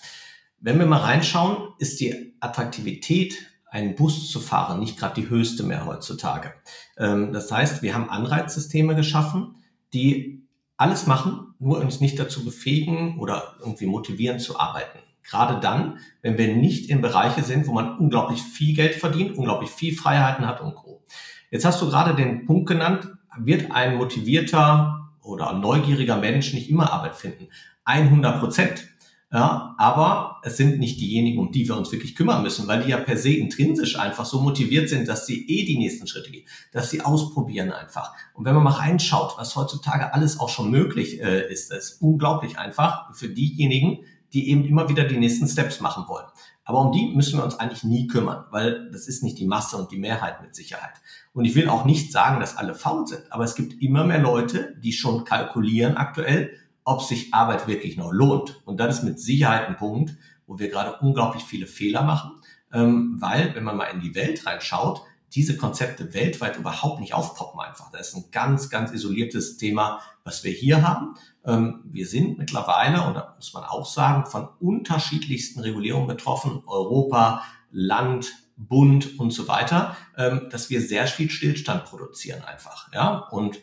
Wenn wir mal reinschauen, ist die Attraktivität, einen Bus zu fahren, nicht gerade die höchste mehr heutzutage. Ähm, das heißt, wir haben Anreizsysteme geschaffen, die alles machen, nur uns nicht dazu befähigen oder irgendwie motivieren zu arbeiten. Gerade dann, wenn wir nicht in Bereiche sind, wo man unglaublich viel Geld verdient, unglaublich viel Freiheiten hat und Co. Jetzt hast du gerade den Punkt genannt, wird ein motivierter oder neugieriger Mensch nicht immer Arbeit finden. 100 Prozent. Ja, aber es sind nicht diejenigen, um die wir uns wirklich kümmern müssen, weil die ja per se intrinsisch einfach so motiviert sind, dass sie eh die nächsten Schritte gehen, dass sie ausprobieren einfach. Und wenn man mal reinschaut, was heutzutage alles auch schon möglich äh, ist, ist unglaublich einfach für diejenigen, die eben immer wieder die nächsten Steps machen wollen. Aber um die müssen wir uns eigentlich nie kümmern, weil das ist nicht die Masse und die Mehrheit mit Sicherheit. Und ich will auch nicht sagen, dass alle faul sind, aber es gibt immer mehr Leute, die schon kalkulieren aktuell, ob sich Arbeit wirklich noch lohnt. Und das ist mit Sicherheit ein Punkt, wo wir gerade unglaublich viele Fehler machen, ähm, weil, wenn man mal in die Welt reinschaut, diese Konzepte weltweit überhaupt nicht aufpoppen einfach. Das ist ein ganz, ganz isoliertes Thema, was wir hier haben. Ähm, wir sind mittlerweile, und da muss man auch sagen, von unterschiedlichsten Regulierungen betroffen. Europa, Land, Bund und so weiter, ähm, dass wir sehr viel Stillstand produzieren einfach. Ja, und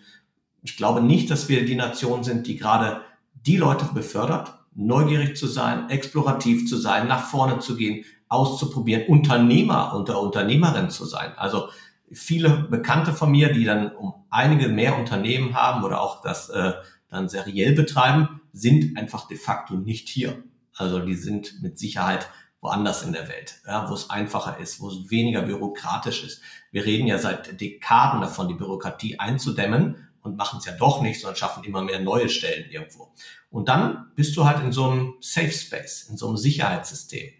ich glaube nicht, dass wir die Nation sind, die gerade die Leute befördert, neugierig zu sein, explorativ zu sein, nach vorne zu gehen, auszuprobieren, Unternehmer unter Unternehmerin zu sein. Also viele Bekannte von mir, die dann um einige mehr Unternehmen haben oder auch das äh, dann seriell betreiben, sind einfach de facto nicht hier. Also die sind mit Sicherheit woanders in der Welt, ja, wo es einfacher ist, wo es weniger bürokratisch ist. Wir reden ja seit Dekaden davon, die Bürokratie einzudämmen und machen es ja doch nicht, sondern schaffen immer mehr neue Stellen irgendwo. Und dann bist du halt in so einem Safe Space, in so einem Sicherheitssystem.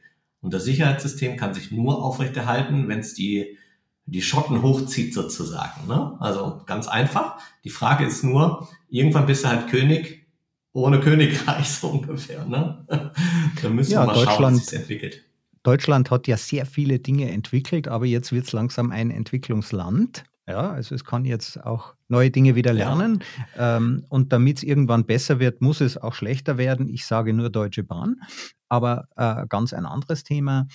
Und das Sicherheitssystem kann sich nur aufrechterhalten, wenn es die die Schotten hochzieht sozusagen. Ne? Also ganz einfach. Die Frage ist nur, irgendwann bist du halt König ohne Königreich (laughs) so ungefähr. Ne? da müssen ja, wir mal Deutschland, schauen, wie es entwickelt. Deutschland hat ja sehr viele Dinge entwickelt, aber jetzt wird es langsam ein Entwicklungsland. Ja, also es kann jetzt auch neue Dinge wieder lernen. Ja. Ähm, und damit es irgendwann besser wird, muss es auch schlechter werden. Ich sage nur Deutsche Bahn. Aber äh, ganz ein anderes Thema.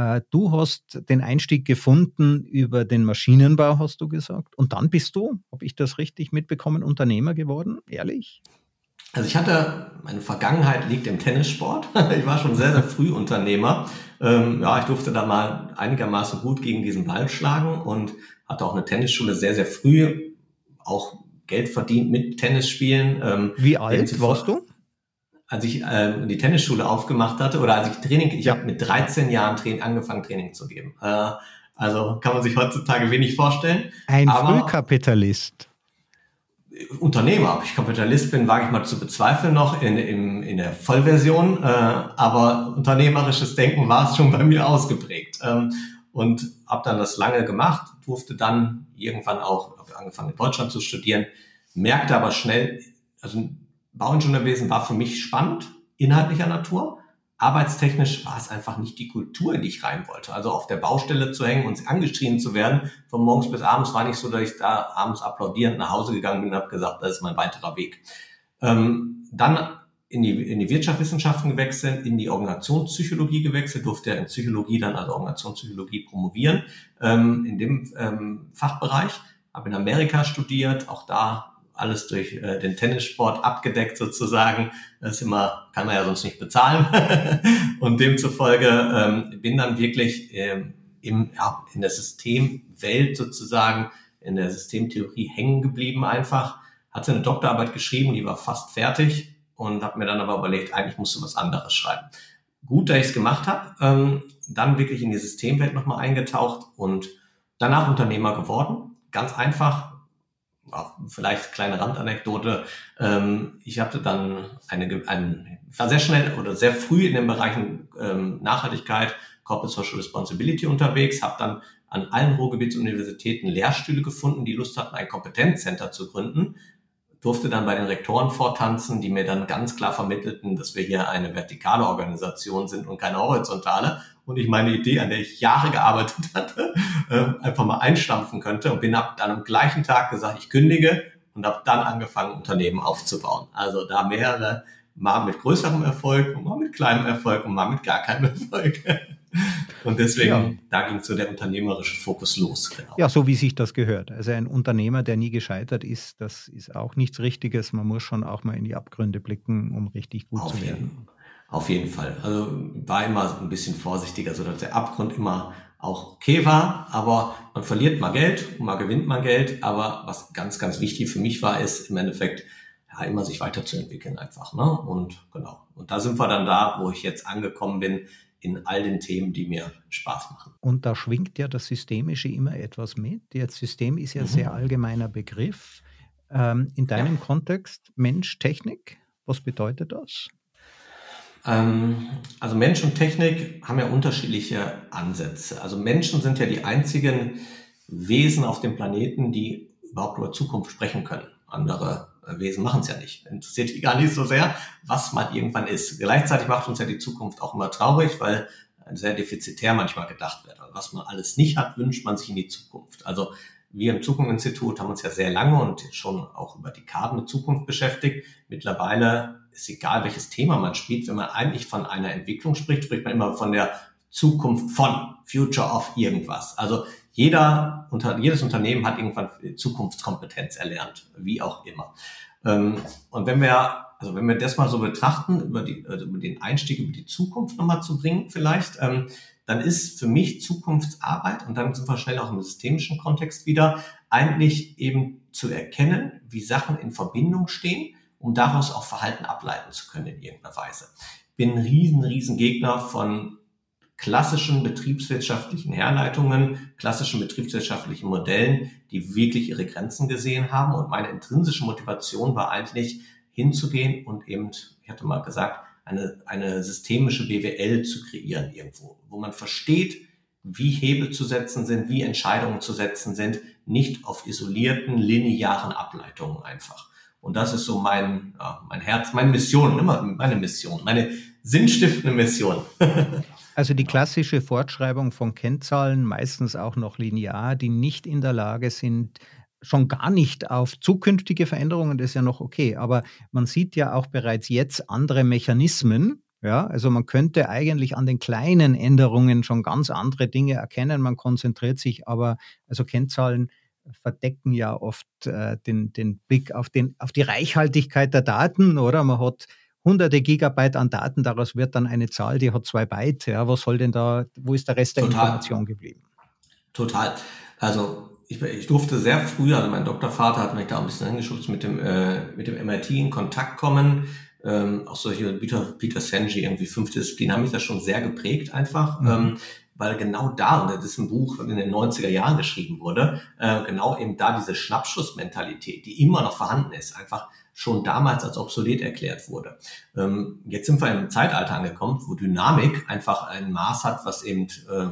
Äh, du hast den Einstieg gefunden über den Maschinenbau, hast du gesagt. Und dann bist du, habe ich das richtig mitbekommen, Unternehmer geworden, ehrlich? Also ich hatte, meine Vergangenheit liegt im Tennissport. (laughs) Ich war schon sehr, sehr früh Unternehmer. Ähm, ja, ich durfte da mal einigermaßen gut gegen diesen Ball schlagen und hatte auch eine Tennisschule sehr, sehr früh auch Geld verdient mit Tennisspielen. Ähm, Wie alt warst du? Als ich äh, die Tennisschule aufgemacht hatte oder als ich Training, ich habe mit 13 Jahren Training, angefangen Training zu geben. Äh, also kann man sich heutzutage wenig vorstellen. Ein Frühkapitalist. Unternehmer, ob ich Kapitalist bin, wage ich mal zu bezweifeln noch in, in, in der Vollversion, äh, aber unternehmerisches Denken war es schon bei mir ausgeprägt. Ähm, und habe dann das lange gemacht, durfte dann irgendwann auch angefangen in Deutschland zu studieren, merkte aber schnell, also Bauingenieurwesen war für mich spannend, inhaltlicher Natur. Arbeitstechnisch war es einfach nicht die Kultur, in die ich rein wollte. Also auf der Baustelle zu hängen und angeschrien zu werden, von morgens bis abends war nicht so, dass ich da abends applaudierend nach Hause gegangen bin und habe gesagt, das ist mein weiterer Weg. Ähm, dann in die, in die Wirtschaftswissenschaften gewechselt, in die Organisationspsychologie gewechselt, durfte in Psychologie dann also Organisationspsychologie promovieren, ähm, in dem ähm, Fachbereich, habe in Amerika studiert, auch da alles durch äh, den Tennissport abgedeckt sozusagen. Das ist immer, kann man ja sonst nicht bezahlen. (laughs) und demzufolge ähm, bin dann wirklich ähm, im, ja, in der Systemwelt sozusagen, in der Systemtheorie hängen geblieben einfach. Hatte eine Doktorarbeit geschrieben, die war fast fertig und habe mir dann aber überlegt, eigentlich musst du was anderes schreiben. Gut, dass ich es gemacht habe, ähm, dann wirklich in die Systemwelt nochmal eingetaucht und danach Unternehmer geworden. Ganz einfach, vielleicht kleine Randanekdote. Ähm, ich hatte dann eine, ein, war sehr schnell oder sehr früh in den Bereichen ähm, Nachhaltigkeit, Corporate Social Responsibility unterwegs, habe dann an allen Ruhrgebietsuniversitäten Lehrstühle gefunden, die Lust hatten, ein Kompetenzcenter zu gründen. Durfte dann bei den Rektoren vortanzen, die mir dann ganz klar vermittelten, dass wir hier eine vertikale Organisation sind und keine horizontale und ich meine Idee, an der ich Jahre gearbeitet (laughs) hatte, äh, einfach mal einstampfen könnte und bin ab dann am gleichen Tag gesagt, ich kündige und habe dann angefangen, Unternehmen aufzubauen. Also da mehrere, mal mit größerem Erfolg und mal mit kleinem Erfolg und mal mit gar keinem (laughs) Erfolg. Und deswegen, ja. da ging so der unternehmerische Fokus los. Genau. Ja, so wie sich das gehört. Also ein Unternehmer, der nie gescheitert ist, das ist auch nichts Richtiges. Man muss schon auch mal in die Abgründe blicken, um richtig gut Auf zu werden. Jeden. Auf jeden Fall. Also war immer ein bisschen vorsichtiger, so dass der Abgrund immer auch okay war, aber man verliert mal Geld, mal gewinnt man Geld, aber was ganz, ganz wichtig für mich war, ist im Endeffekt ja, immer sich weiterzuentwickeln einfach. Ne? Und genau. Und da sind wir dann da, wo ich jetzt angekommen bin, in all den Themen, die mir Spaß machen. Und da schwingt ja das Systemische immer etwas mit. Das System ist ja mhm. sehr allgemeiner Begriff. Ähm, in deinem ja. Kontext Mensch, Technik, was bedeutet das? Ähm, also Mensch und Technik haben ja unterschiedliche Ansätze. Also Menschen sind ja die einzigen Wesen auf dem Planeten, die überhaupt über Zukunft sprechen können. Andere äh, Wesen machen es ja nicht. Interessiert die gar nicht so sehr, was man irgendwann ist. Gleichzeitig macht uns ja die Zukunft auch immer traurig, weil sehr defizitär manchmal gedacht wird. Also was man alles nicht hat, wünscht man sich in die Zukunft. Also wir im Zukunftsinstitut haben uns ja sehr lange und schon auch über die Karten mit Zukunft beschäftigt. Mittlerweile ist egal, welches Thema man spielt, wenn man eigentlich von einer Entwicklung spricht, spricht man immer von der Zukunft von, Future of irgendwas. Also jeder, unter, jedes Unternehmen hat irgendwann Zukunftskompetenz erlernt, wie auch immer. Ähm, und wenn wir, also wenn wir das mal so betrachten, über, die, also über den Einstieg über die Zukunft nochmal zu bringen vielleicht, ähm, dann ist für mich Zukunftsarbeit, und dann sind wir schnell auch im systemischen Kontext wieder, eigentlich eben zu erkennen, wie Sachen in Verbindung stehen um daraus auch Verhalten ableiten zu können in irgendeiner Weise. Bin ein riesen, riesen Gegner von klassischen betriebswirtschaftlichen Herleitungen, klassischen betriebswirtschaftlichen Modellen, die wirklich ihre Grenzen gesehen haben. Und meine intrinsische Motivation war eigentlich hinzugehen und eben, ich hatte mal gesagt, eine, eine systemische BWL zu kreieren irgendwo, wo man versteht, wie Hebel zu setzen sind, wie Entscheidungen zu setzen sind, nicht auf isolierten, linearen Ableitungen einfach. Und das ist so mein, ja, mein Herz, meine Mission, immer meine Mission, meine sinnstiftende Mission. (laughs) also die klassische Fortschreibung von Kennzahlen, meistens auch noch linear, die nicht in der Lage sind, schon gar nicht auf zukünftige Veränderungen, das ist ja noch okay. Aber man sieht ja auch bereits jetzt andere Mechanismen. Ja, also man könnte eigentlich an den kleinen Änderungen schon ganz andere Dinge erkennen. Man konzentriert sich aber, also Kennzahlen verdecken ja oft äh, den, den Blick auf, den, auf die Reichhaltigkeit der Daten, oder? Man hat hunderte Gigabyte an Daten, daraus wird dann eine Zahl, die hat zwei Byte. Ja, was soll denn da, wo ist der Rest der Total. Information geblieben? Total. Also ich, ich durfte sehr früh, also mein Doktorvater hat mich da ein bisschen angeschubst, mit dem, äh, mit dem MIT in Kontakt kommen. Ähm, auch solche Peter, Peter Senji, irgendwie fünfte Disziplin, haben mich das schon sehr geprägt einfach. Mhm. Ähm, weil genau da, und das ist ein Buch, das in den 90er Jahren geschrieben wurde, äh, genau eben da diese Schnappschussmentalität, die immer noch vorhanden ist, einfach schon damals als obsolet erklärt wurde. Ähm, jetzt sind wir im Zeitalter angekommen, wo Dynamik einfach ein Maß hat, was eben äh,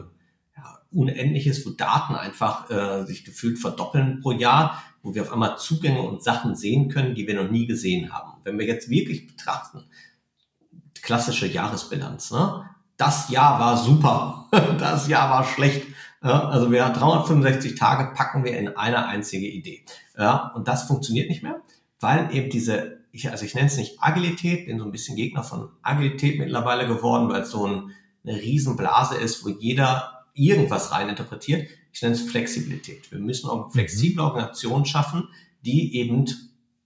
ja, unendlich ist, wo Daten einfach äh, sich gefühlt verdoppeln pro Jahr, wo wir auf einmal Zugänge und Sachen sehen können, die wir noch nie gesehen haben. Wenn wir jetzt wirklich betrachten, klassische Jahresbilanz, ne? Das Jahr war super, (laughs) das Jahr war schlecht. Ja, also wir 365 Tage packen wir in eine einzige Idee. Ja, und das funktioniert nicht mehr, weil eben diese, ich, also ich nenne es nicht Agilität, bin so ein bisschen Gegner von Agilität mittlerweile geworden, weil es so ein, eine Riesenblase ist, wo jeder irgendwas reininterpretiert. Ich nenne es Flexibilität. Wir müssen auch flexible Organisationen schaffen, die eben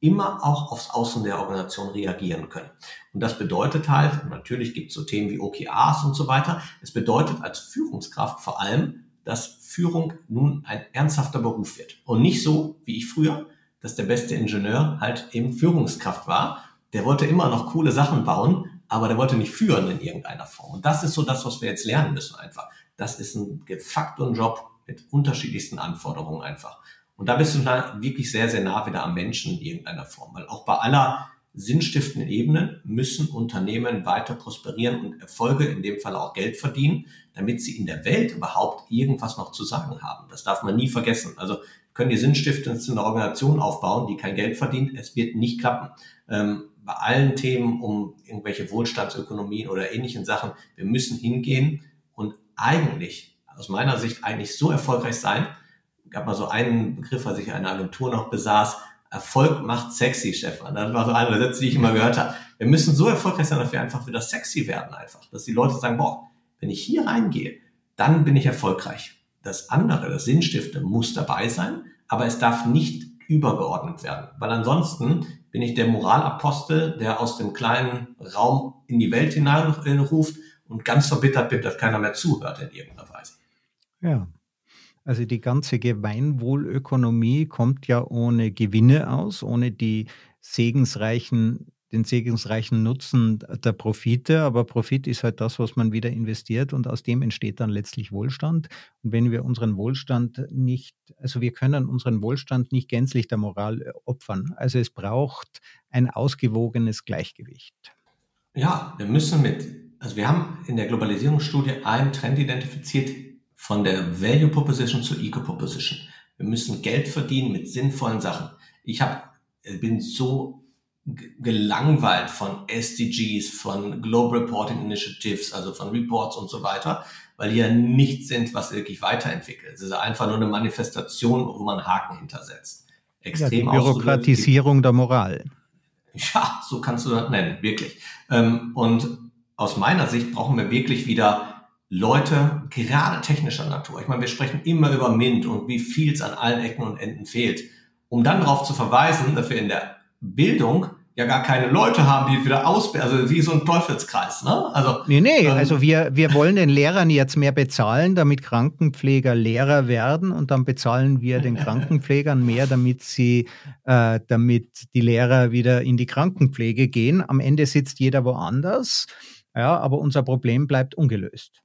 immer auch aufs Außen der Organisation reagieren können. Und das bedeutet halt, natürlich gibt es so Themen wie OKRs und so weiter, es bedeutet als Führungskraft vor allem, dass Führung nun ein ernsthafter Beruf wird. Und nicht so, wie ich früher, dass der beste Ingenieur halt eben Führungskraft war. Der wollte immer noch coole Sachen bauen, aber der wollte nicht führen in irgendeiner Form. Und das ist so das, was wir jetzt lernen müssen einfach. Das ist ein facto Job mit unterschiedlichsten Anforderungen einfach. Und da bist du dann wirklich sehr, sehr nah wieder am Menschen in irgendeiner Form. Weil auch bei aller sinnstiftenden Ebene müssen Unternehmen weiter prosperieren und Erfolge, in dem Fall auch Geld verdienen, damit sie in der Welt überhaupt irgendwas noch zu sagen haben. Das darf man nie vergessen. Also können die sinnstiftendste Organisation aufbauen, die kein Geld verdient. Es wird nicht klappen. Ähm, bei allen Themen um irgendwelche Wohlstandsökonomien oder ähnlichen Sachen, wir müssen hingehen und eigentlich, aus meiner Sicht, eigentlich so erfolgreich sein, gab mal so einen Begriff, was ich eine Agentur noch besaß, Erfolg macht sexy, Stefan. Das war so einer der Sätze, die ich immer gehört habe. Wir müssen so erfolgreich sein, dass wir einfach wieder sexy werden einfach. Dass die Leute sagen, boah, wenn ich hier reingehe, dann bin ich erfolgreich. Das andere, das Sinnstifte, muss dabei sein, aber es darf nicht übergeordnet werden. Weil ansonsten bin ich der Moralapostel, der aus dem kleinen Raum in die Welt hineinruft und ganz verbittert bin, dass keiner mehr zuhört in irgendeiner Weise. Ja, also die ganze Gemeinwohlökonomie kommt ja ohne Gewinne aus, ohne die segensreichen, den segensreichen Nutzen der Profite. Aber Profit ist halt das, was man wieder investiert und aus dem entsteht dann letztlich Wohlstand. Und wenn wir unseren Wohlstand nicht, also wir können unseren Wohlstand nicht gänzlich der Moral äh, opfern. Also es braucht ein ausgewogenes Gleichgewicht. Ja, wir müssen mit, also wir haben in der Globalisierungsstudie einen Trend identifiziert, von der Value Proposition zur Eco Proposition. Wir müssen Geld verdienen mit sinnvollen Sachen. Ich hab, äh, bin so gelangweilt von SDGs, von Global Reporting Initiatives, also von Reports und so weiter, weil die ja nichts sind, was wirklich weiterentwickelt. Es ist einfach nur eine Manifestation, wo man Haken hintersetzt. Extrem ja, die Bürokratisierung der Moral. Ja, so kannst du das nennen, wirklich. Ähm, und aus meiner Sicht brauchen wir wirklich wieder Leute, gerade technischer Natur, ich meine, wir sprechen immer über MINT und wie viel es an allen Ecken und Enden fehlt, um dann darauf zu verweisen, dass wir in der Bildung ja gar keine Leute haben, die wieder ausbilden, also wie so ein Teufelskreis, ne? Also, nee, nee, ähm, also wir, wir wollen den Lehrern jetzt mehr bezahlen, damit Krankenpfleger Lehrer werden und dann bezahlen wir den Krankenpflegern mehr, damit sie, äh, damit die Lehrer wieder in die Krankenpflege gehen. Am Ende sitzt jeder woanders, ja, aber unser Problem bleibt ungelöst.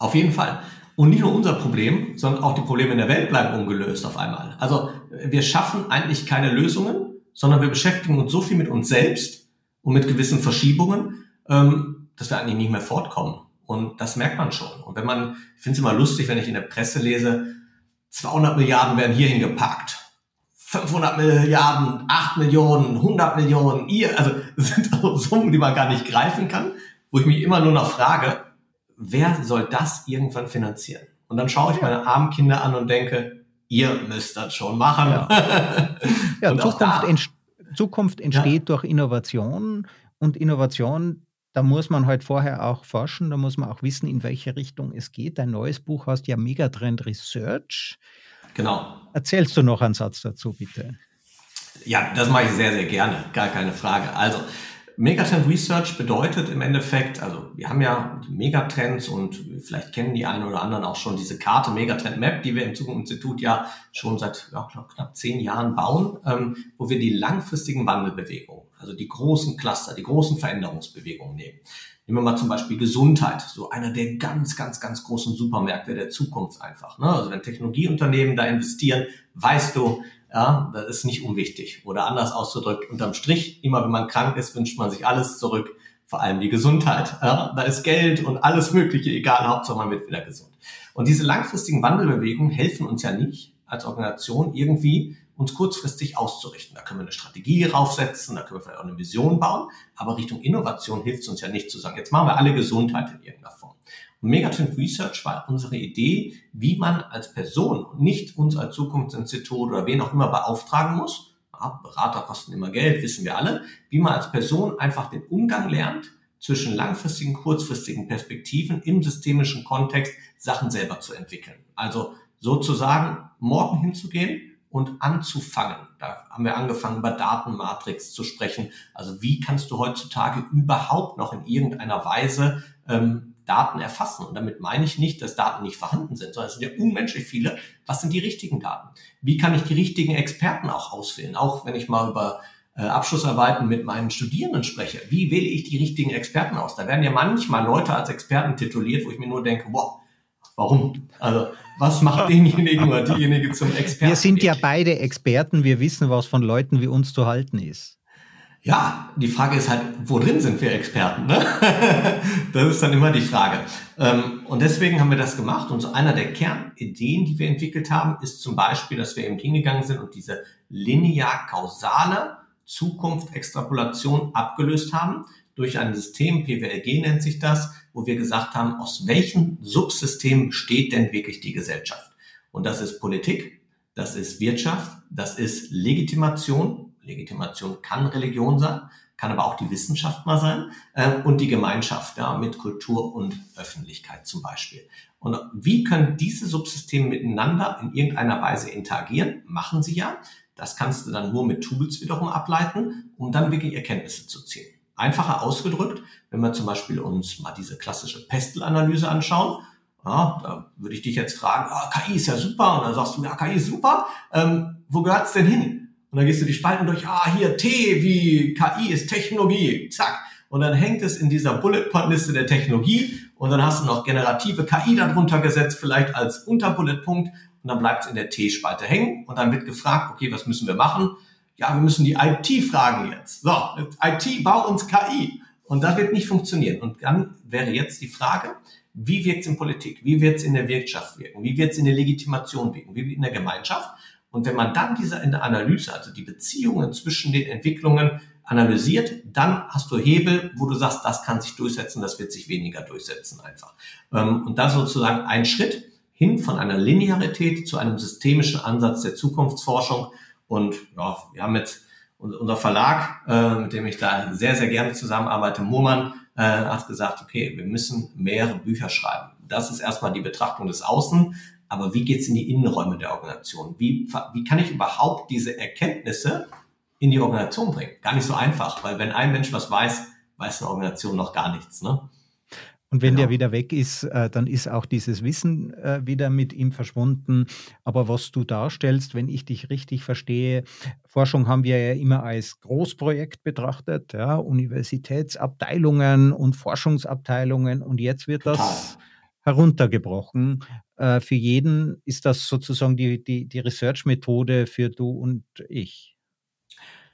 Auf jeden Fall. Und nicht nur unser Problem, sondern auch die Probleme in der Welt bleiben ungelöst auf einmal. Also wir schaffen eigentlich keine Lösungen, sondern wir beschäftigen uns so viel mit uns selbst und mit gewissen Verschiebungen, ähm, dass wir eigentlich nicht mehr fortkommen. Und das merkt man schon. Und wenn man, ich finde es immer lustig, wenn ich in der Presse lese, 200 Milliarden werden hierhin geparkt. 500 Milliarden, 8 Millionen, 100 Millionen, ihr, also (laughs) sind also Summen, die man gar nicht greifen kann, wo ich mich immer nur noch frage, wer soll das irgendwann finanzieren? Und dann schaue ich meine armen Kinder an und denke, ihr müsst das schon machen. Ja, (laughs) ja Zukunft, ent Zukunft, entsteht ja. durch Innovation und Innovation, da muss man halt vorher auch forschen, da muss man auch wissen, in welche Richtung es geht. Dein neues Buch heißt ja Megatrend Research. Genau. Erzählst du noch einen Satz dazu, bitte? Ja, das mache ich sehr, sehr gerne, gar keine Frage. Also, Megatrend Research bedeutet im Endeffekt, also wir haben ja Megatrends und vielleicht kennen die einen oder anderen auch schon diese Karte Megatrend Map, die wir im Zukunftsinstitut ja schon seit ja, knapp, knapp zehn Jahren bauen, ähm, wo wir die langfristigen Wandelbewegungen, also die großen Cluster, die großen Veränderungsbewegungen nehmen. Nehmen wir mal zum Beispiel Gesundheit, so einer der ganz, ganz, ganz großen Supermärkte der Zukunft einfach. Ne? Also wenn Technologieunternehmen da investieren, weißt du, ja, das ist nicht unwichtig. Oder anders ausgedrückt, unterm Strich, immer wenn man krank ist, wünscht man sich alles zurück, vor allem die Gesundheit. Ja, da ist Geld und alles Mögliche, egal, Hauptsache man wird wieder gesund. Und diese langfristigen Wandelbewegungen helfen uns ja nicht als Organisation irgendwie uns kurzfristig auszurichten. Da können wir eine Strategie raufsetzen, da können wir vielleicht auch eine Vision bauen, aber Richtung Innovation hilft es uns ja nicht zu sagen, jetzt machen wir alle Gesundheit in irgendeiner Form. Und Megatrend Research war unsere Idee, wie man als Person nicht uns als Zukunftsinstitut oder wen auch immer beauftragen muss. Berater kosten immer Geld, wissen wir alle. Wie man als Person einfach den Umgang lernt zwischen langfristigen, kurzfristigen Perspektiven im systemischen Kontext Sachen selber zu entwickeln. Also sozusagen morgen hinzugehen und anzufangen. Da haben wir angefangen, über Datenmatrix zu sprechen. Also wie kannst du heutzutage überhaupt noch in irgendeiner Weise ähm, Daten erfassen? Und damit meine ich nicht, dass Daten nicht vorhanden sind, sondern es sind ja unmenschlich viele. Was sind die richtigen Daten? Wie kann ich die richtigen Experten auch auswählen? Auch wenn ich mal über äh, Abschlussarbeiten mit meinen Studierenden spreche. Wie wähle ich die richtigen Experten aus? Da werden ja manchmal Leute als Experten tituliert, wo ich mir nur denke, wow, warum? Also was macht denjenigen oder diejenige zum Experten? Wir sind ja beide Experten, wir wissen, was von Leuten wie uns zu halten ist. Ja, die Frage ist halt, wo drin sind wir Experten? Ne? (laughs) das ist dann immer die Frage. Ähm, und deswegen haben wir das gemacht. Und so einer der Kernideen, die wir entwickelt haben, ist zum Beispiel, dass wir eben hingegangen sind und diese linear-kausale Zukunft-Extrapolation abgelöst haben durch ein System, PWLG nennt sich das, wo wir gesagt haben, aus welchen Subsystemen besteht denn wirklich die Gesellschaft? Und das ist Politik, das ist Wirtschaft, das ist Legitimation. Legitimation kann Religion sein, kann aber auch die Wissenschaft mal sein äh, und die Gemeinschaft ja, mit Kultur und Öffentlichkeit zum Beispiel. Und wie können diese Subsysteme miteinander in irgendeiner Weise interagieren? Machen sie ja. Das kannst du dann nur mit Tools wiederum ableiten, um dann wirklich Erkenntnisse zu ziehen. Einfacher ausgedrückt, wenn wir zum Beispiel uns mal diese klassische Pestelanalyse anschauen, ja, da würde ich dich jetzt fragen, ah, KI ist ja super, und dann sagst du, ja, KI ist super, ähm, wo gehört's denn hin? Und dann gehst du die Spalten durch, ah, hier T wie KI ist Technologie, zack. Und dann hängt es in dieser Bullet-Point-Liste der Technologie und dann hast du noch generative KI darunter gesetzt, vielleicht als Unterbullet-Punkt und dann bleibt es in der T-Spalte hängen und dann wird gefragt, okay, was müssen wir machen? ja, wir müssen die IT fragen jetzt. So, IT, bau uns KI. Und das wird nicht funktionieren. Und dann wäre jetzt die Frage, wie wirkt es in Politik? Wie wird es in der Wirtschaft wirken? Wie wird es in der Legitimation wirken? Wie wird in der Gemeinschaft? Und wenn man dann diese Analyse, also die Beziehungen zwischen den Entwicklungen analysiert, dann hast du Hebel, wo du sagst, das kann sich durchsetzen, das wird sich weniger durchsetzen einfach. Ähm, und das sozusagen ein Schritt hin von einer Linearität zu einem systemischen Ansatz der Zukunftsforschung, und ja, wir haben jetzt unser Verlag, äh, mit dem ich da sehr, sehr gerne zusammenarbeite, Murmann, äh, hat gesagt, okay, wir müssen mehrere Bücher schreiben. Das ist erstmal die Betrachtung des Außen, aber wie geht's in die Innenräume der Organisation? Wie, wie kann ich überhaupt diese Erkenntnisse in die Organisation bringen? Gar nicht so einfach, weil wenn ein Mensch was weiß, weiß eine Organisation noch gar nichts. Ne? Und wenn genau. der wieder weg ist, äh, dann ist auch dieses Wissen äh, wieder mit ihm verschwunden. Aber was du darstellst, wenn ich dich richtig verstehe, Forschung haben wir ja immer als Großprojekt betrachtet, ja, Universitätsabteilungen und Forschungsabteilungen. Und jetzt wird Total. das heruntergebrochen. Äh, für jeden ist das sozusagen die, die, die Research-Methode für du und ich.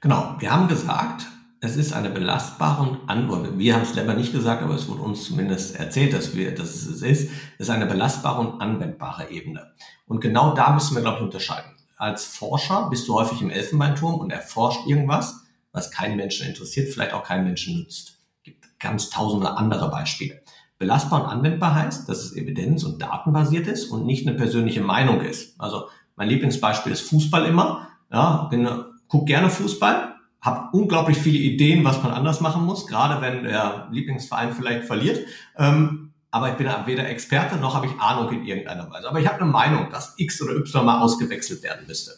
Genau, wir haben gesagt, es ist eine belastbare Antwort. Wir haben es selber nicht gesagt, aber es wurde uns zumindest erzählt, dass, wir, dass es ist. Es ist eine belastbare und anwendbare Ebene. Und genau da müssen wir, glaube ich, unterscheiden. Als Forscher bist du häufig im Elfenbeinturm und erforscht irgendwas, was keinen Menschen interessiert, vielleicht auch keinen Menschen nützt. Es gibt ganz tausende andere Beispiele. Belastbar und anwendbar heißt, dass es evidenz- und datenbasiert ist und nicht eine persönliche Meinung ist. Also mein Lieblingsbeispiel ist Fußball immer. Ja, bin, guck gerne Fußball, habe unglaublich viele Ideen, was man anders machen muss, gerade wenn der Lieblingsverein vielleicht verliert. Ähm, aber ich bin weder Experte noch habe ich Ahnung in irgendeiner Weise. Aber ich habe eine Meinung, dass X oder Y mal ausgewechselt werden müsste.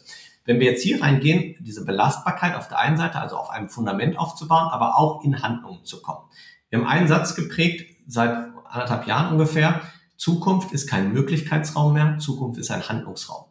wenn wir jetzt hier reingehen, diese Belastbarkeit auf der einen Seite, also auf einem Fundament aufzubauen, aber auch in Handlungen zu kommen. Wir haben einen Satz geprägt seit anderthalb Jahren ungefähr. Zukunft ist kein Möglichkeitsraum mehr, Zukunft ist ein Handlungsraum.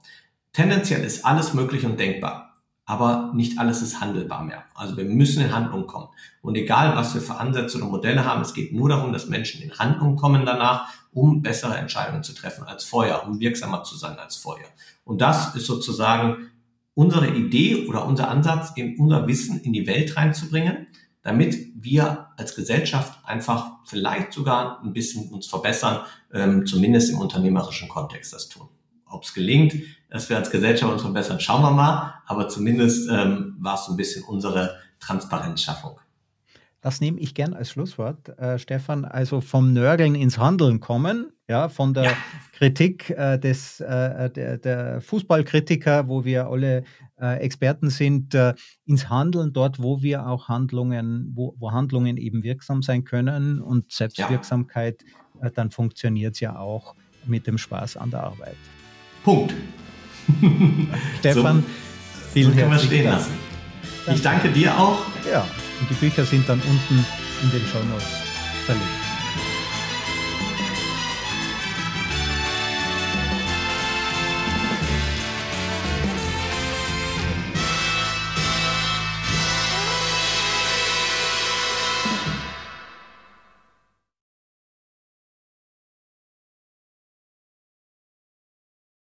Tendenziell ist alles möglich und denkbar, aber nicht alles ist handelbar mehr. Also wir müssen in Handlung kommen. Und egal, was wir für Ansätze oder Modelle haben, es geht nur darum, dass Menschen in Handlung kommen danach, um bessere Entscheidungen zu treffen als vorher, um wirksamer zu sein als vorher. Und das ist sozusagen unsere Idee oder unser Ansatz, in unser Wissen in die Welt reinzubringen, damit wir als Gesellschaft einfach vielleicht sogar ein bisschen uns verbessern, ähm, zumindest im unternehmerischen Kontext das tun. Ob es gelingt, dass wir als Gesellschaft uns verbessern, schauen wir mal. Aber zumindest ähm, war es so ein bisschen unsere Transparenzschaffung. Das nehme ich gern als Schlusswort, äh, Stefan. Also vom Nörgeln ins Handeln kommen, ja, von der ja. Kritik äh, des, äh, der, der, Fußballkritiker, wo wir alle äh, Experten sind, äh, ins Handeln dort, wo wir auch Handlungen, wo, wo Handlungen eben wirksam sein können und Selbstwirksamkeit, ja. Äh, dann funktioniert es ja auch mit dem Spaß an der Arbeit. Punkt. (laughs) Stefan, so, vielen so herzlichen Dank. Lassen. Ich danke dir auch. Ja, und die Bücher sind dann unten in den Show Notes verlinkt.